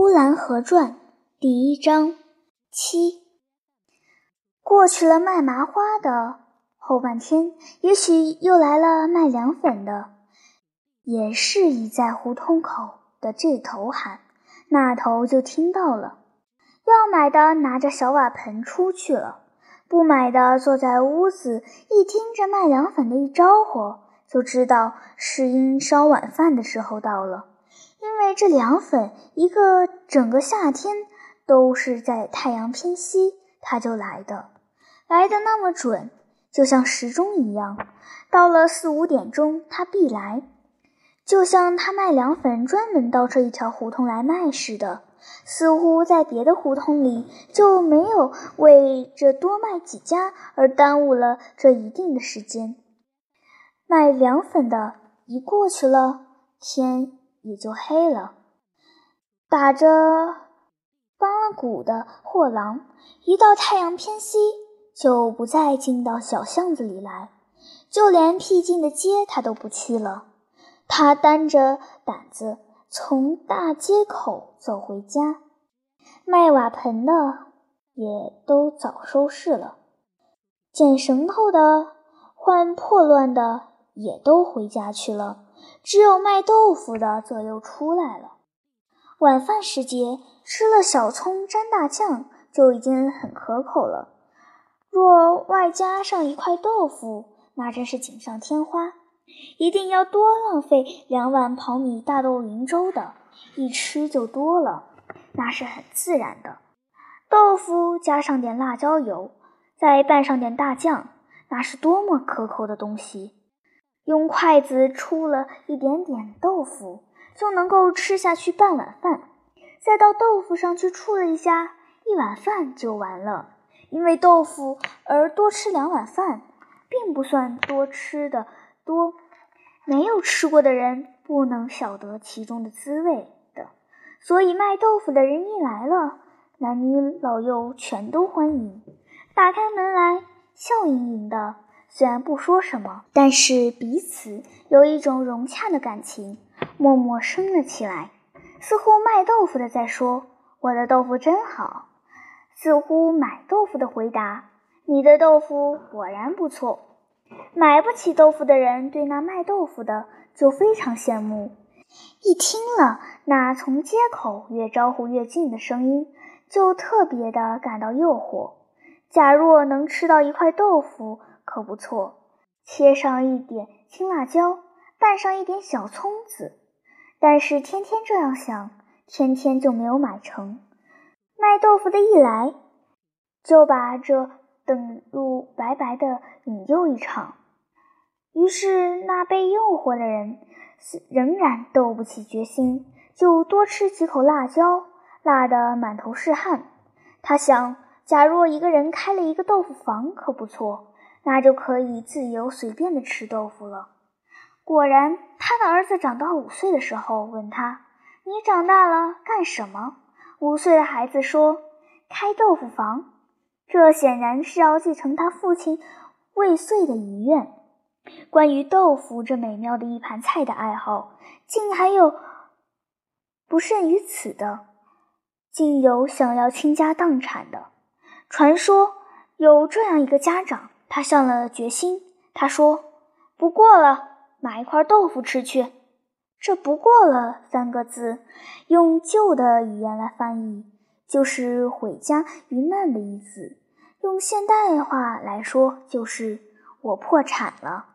呼兰河传第一章七。过去了卖麻花的后半天，也许又来了卖凉粉的，也是倚在胡同口的这头喊，那头就听到了。要买的拿着小瓦盆出去了，不买的坐在屋子，一听着卖凉粉的一招呼，就知道是应烧晚饭的时候到了。因为这凉粉一个整个夏天都是在太阳偏西，它就来的，来的那么准，就像时钟一样。到了四五点钟，它必来，就像他卖凉粉专门到这一条胡同来卖似的。似乎在别的胡同里就没有为这多卖几家而耽误了这一定的时间。卖凉粉的一过去了，天。也就黑了。打着帮了鼓的货郎，一到太阳偏西，就不再进到小巷子里来，就连僻静的街他都不去了。他担着胆子从大街口走回家。卖瓦盆的也都早收拾了，捡绳头的、换破乱的也都回家去了。只有卖豆腐的则又出来了。晚饭时节，吃了小葱沾大酱就已经很可口了。若外加上一块豆腐，那真是锦上添花。一定要多浪费两碗泡米大豆云粥的，一吃就多了，那是很自然的。豆腐加上点辣椒油，再拌上点大酱，那是多么可口的东西！用筷子出了一点点豆腐，就能够吃下去半碗饭；再到豆腐上去触了一下，一碗饭就完了。因为豆腐而多吃两碗饭，并不算多吃的多。没有吃过的人不能晓得其中的滋味的。所以卖豆腐的人一来了，男女老幼全都欢迎，打开门来，笑盈盈的。虽然不说什么，但是彼此有一种融洽的感情，默默生了起来。似乎卖豆腐的在说：“我的豆腐真好。”似乎买豆腐的回答：“你的豆腐果然不错。”买不起豆腐的人对那卖豆腐的就非常羡慕，一听了那从街口越招呼越近的声音，就特别的感到诱惑。假若能吃到一块豆腐，可不错，切上一点青辣椒，拌上一点小葱子。但是天天这样想，天天就没有买成。卖豆腐的一来，就把这等路白白的引诱一场。于是那被诱惑的人仍然斗不起决心，就多吃几口辣椒，辣得满头是汗。他想，假若一个人开了一个豆腐房，可不错。那就可以自由随便的吃豆腐了。果然，他的儿子长到五岁的时候，问他：“你长大了干什么？”五岁的孩子说：“开豆腐房。”这显然是要继承他父亲未遂的遗愿。关于豆腐这美妙的一盘菜的爱好，竟还有不甚于此的，竟有想要倾家荡产的。传说有这样一个家长。他下了决心，他说：“不过了，买一块豆腐吃去。”这“不过了”三个字，用旧的语言来翻译，就是毁家于难的意思；用现代话来说，就是我破产了。